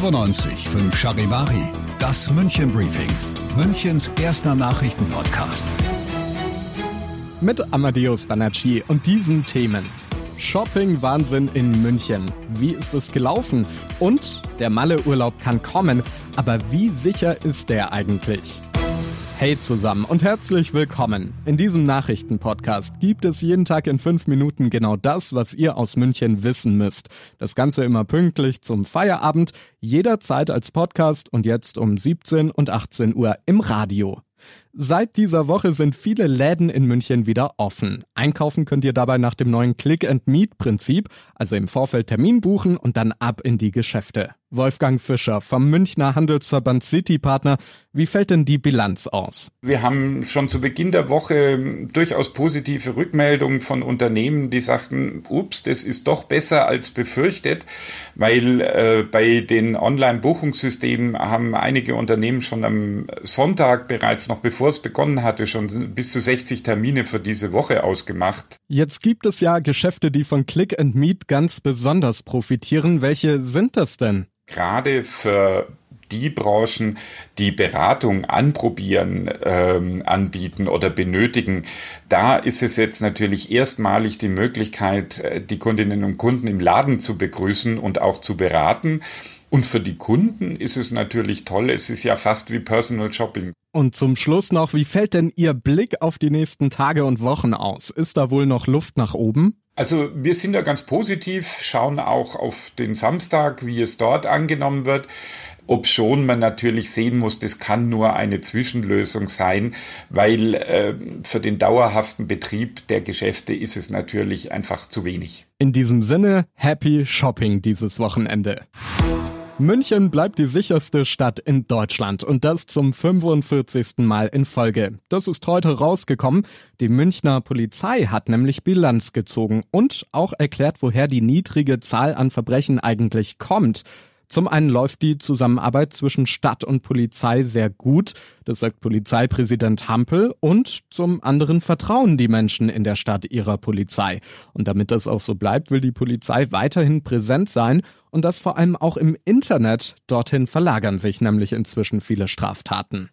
95 5 Charivari, das München Briefing, Münchens erster Nachrichtenpodcast. Mit Amadeus Banacci und diesen Themen. Shopping-Wahnsinn in München. Wie ist es gelaufen? Und der Malle-Urlaub kann kommen, aber wie sicher ist der eigentlich? Hey zusammen und herzlich willkommen. In diesem Nachrichtenpodcast gibt es jeden Tag in fünf Minuten genau das, was ihr aus München wissen müsst. Das Ganze immer pünktlich zum Feierabend, jederzeit als Podcast und jetzt um 17 und 18 Uhr im Radio. Seit dieser Woche sind viele Läden in München wieder offen. Einkaufen könnt ihr dabei nach dem neuen Click-and-Meet-Prinzip, also im Vorfeld Termin buchen und dann ab in die Geschäfte. Wolfgang Fischer vom Münchner Handelsverband City Partner. Wie fällt denn die Bilanz aus? Wir haben schon zu Beginn der Woche durchaus positive Rückmeldungen von Unternehmen, die sagten, ups, das ist doch besser als befürchtet, weil äh, bei den Online-Buchungssystemen haben einige Unternehmen schon am Sonntag bereits noch bevor es begonnen hatte, schon bis zu 60 Termine für diese Woche ausgemacht. Jetzt gibt es ja Geschäfte, die von Click and Meet ganz besonders profitieren. Welche sind das denn? Gerade für die Branchen, die Beratung anprobieren, ähm, anbieten oder benötigen, da ist es jetzt natürlich erstmalig die Möglichkeit, äh, die Kundinnen und Kunden im Laden zu begrüßen und auch zu beraten. Und für die Kunden ist es natürlich toll. Es ist ja fast wie Personal Shopping. Und zum Schluss noch, wie fällt denn Ihr Blick auf die nächsten Tage und Wochen aus? Ist da wohl noch Luft nach oben? Also wir sind da ganz positiv, schauen auch auf den Samstag, wie es dort angenommen wird. Ob schon man natürlich sehen muss, das kann nur eine Zwischenlösung sein, weil äh, für den dauerhaften Betrieb der Geschäfte ist es natürlich einfach zu wenig. In diesem Sinne, happy Shopping dieses Wochenende. München bleibt die sicherste Stadt in Deutschland und das zum 45. Mal in Folge. Das ist heute rausgekommen. Die Münchner Polizei hat nämlich Bilanz gezogen und auch erklärt, woher die niedrige Zahl an Verbrechen eigentlich kommt. Zum einen läuft die Zusammenarbeit zwischen Stadt und Polizei sehr gut, das sagt Polizeipräsident Hampel, und zum anderen vertrauen die Menschen in der Stadt ihrer Polizei. Und damit das auch so bleibt, will die Polizei weiterhin präsent sein und das vor allem auch im Internet. Dorthin verlagern sich nämlich inzwischen viele Straftaten.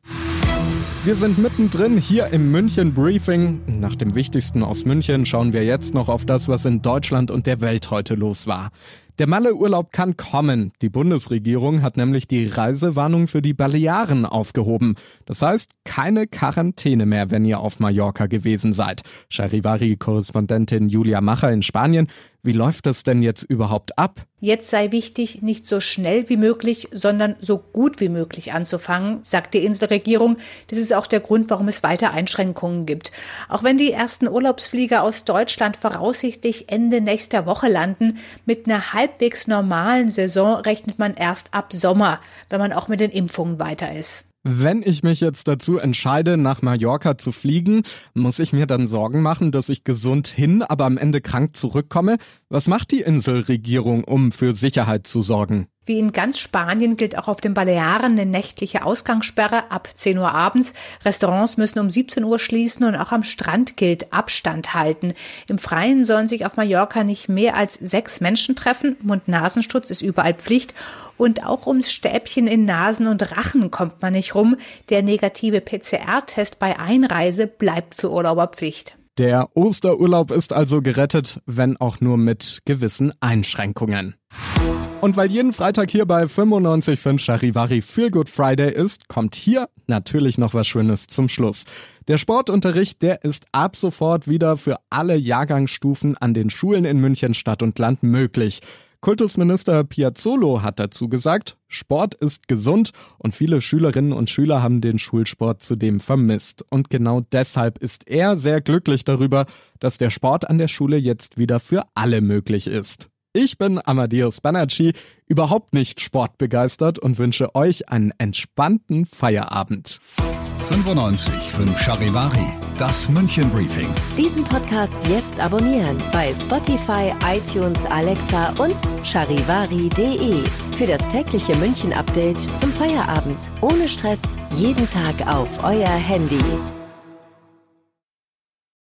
Wir sind mittendrin hier im München Briefing. Nach dem Wichtigsten aus München schauen wir jetzt noch auf das, was in Deutschland und der Welt heute los war. Der Malle-Urlaub kann kommen. Die Bundesregierung hat nämlich die Reisewarnung für die Balearen aufgehoben. Das heißt, keine Quarantäne mehr, wenn ihr auf Mallorca gewesen seid. Charivari-Korrespondentin Julia Macher in Spanien. Wie läuft das denn jetzt überhaupt ab? Jetzt sei wichtig, nicht so schnell wie möglich, sondern so gut wie möglich anzufangen, sagt die Inselregierung. Das ist auch der Grund, warum es weiter Einschränkungen gibt. Auch wenn die ersten Urlaubsflieger aus Deutschland voraussichtlich Ende nächster Woche landen, mit einer halbwegs normalen Saison rechnet man erst ab Sommer, wenn man auch mit den Impfungen weiter ist. Wenn ich mich jetzt dazu entscheide, nach Mallorca zu fliegen, muss ich mir dann Sorgen machen, dass ich gesund hin, aber am Ende krank zurückkomme? Was macht die Inselregierung, um für Sicherheit zu sorgen? Wie in ganz Spanien gilt auch auf den Balearen eine nächtliche Ausgangssperre ab 10 Uhr abends. Restaurants müssen um 17 Uhr schließen und auch am Strand gilt Abstand halten. Im Freien sollen sich auf Mallorca nicht mehr als sechs Menschen treffen. Mund-Nasenschutz ist überall Pflicht. Und auch ums Stäbchen in Nasen und Rachen kommt man nicht rum. Der negative PCR-Test bei Einreise bleibt für Urlauber Pflicht. Der Osterurlaub ist also gerettet, wenn auch nur mit gewissen Einschränkungen. Und weil jeden Freitag hier bei 95.5 Charivari Feel Good Friday ist, kommt hier natürlich noch was Schönes zum Schluss. Der Sportunterricht, der ist ab sofort wieder für alle Jahrgangsstufen an den Schulen in München Stadt und Land möglich. Kultusminister Piazzolo hat dazu gesagt, Sport ist gesund und viele Schülerinnen und Schüler haben den Schulsport zudem vermisst. Und genau deshalb ist er sehr glücklich darüber, dass der Sport an der Schule jetzt wieder für alle möglich ist. Ich bin Amadeus Banacci, überhaupt nicht sportbegeistert und wünsche euch einen entspannten Feierabend. 95 5 Charivari, das München Briefing. Diesen Podcast jetzt abonnieren bei Spotify, iTunes, Alexa und charivari.de. Für das tägliche München Update zum Feierabend. Ohne Stress, jeden Tag auf euer Handy.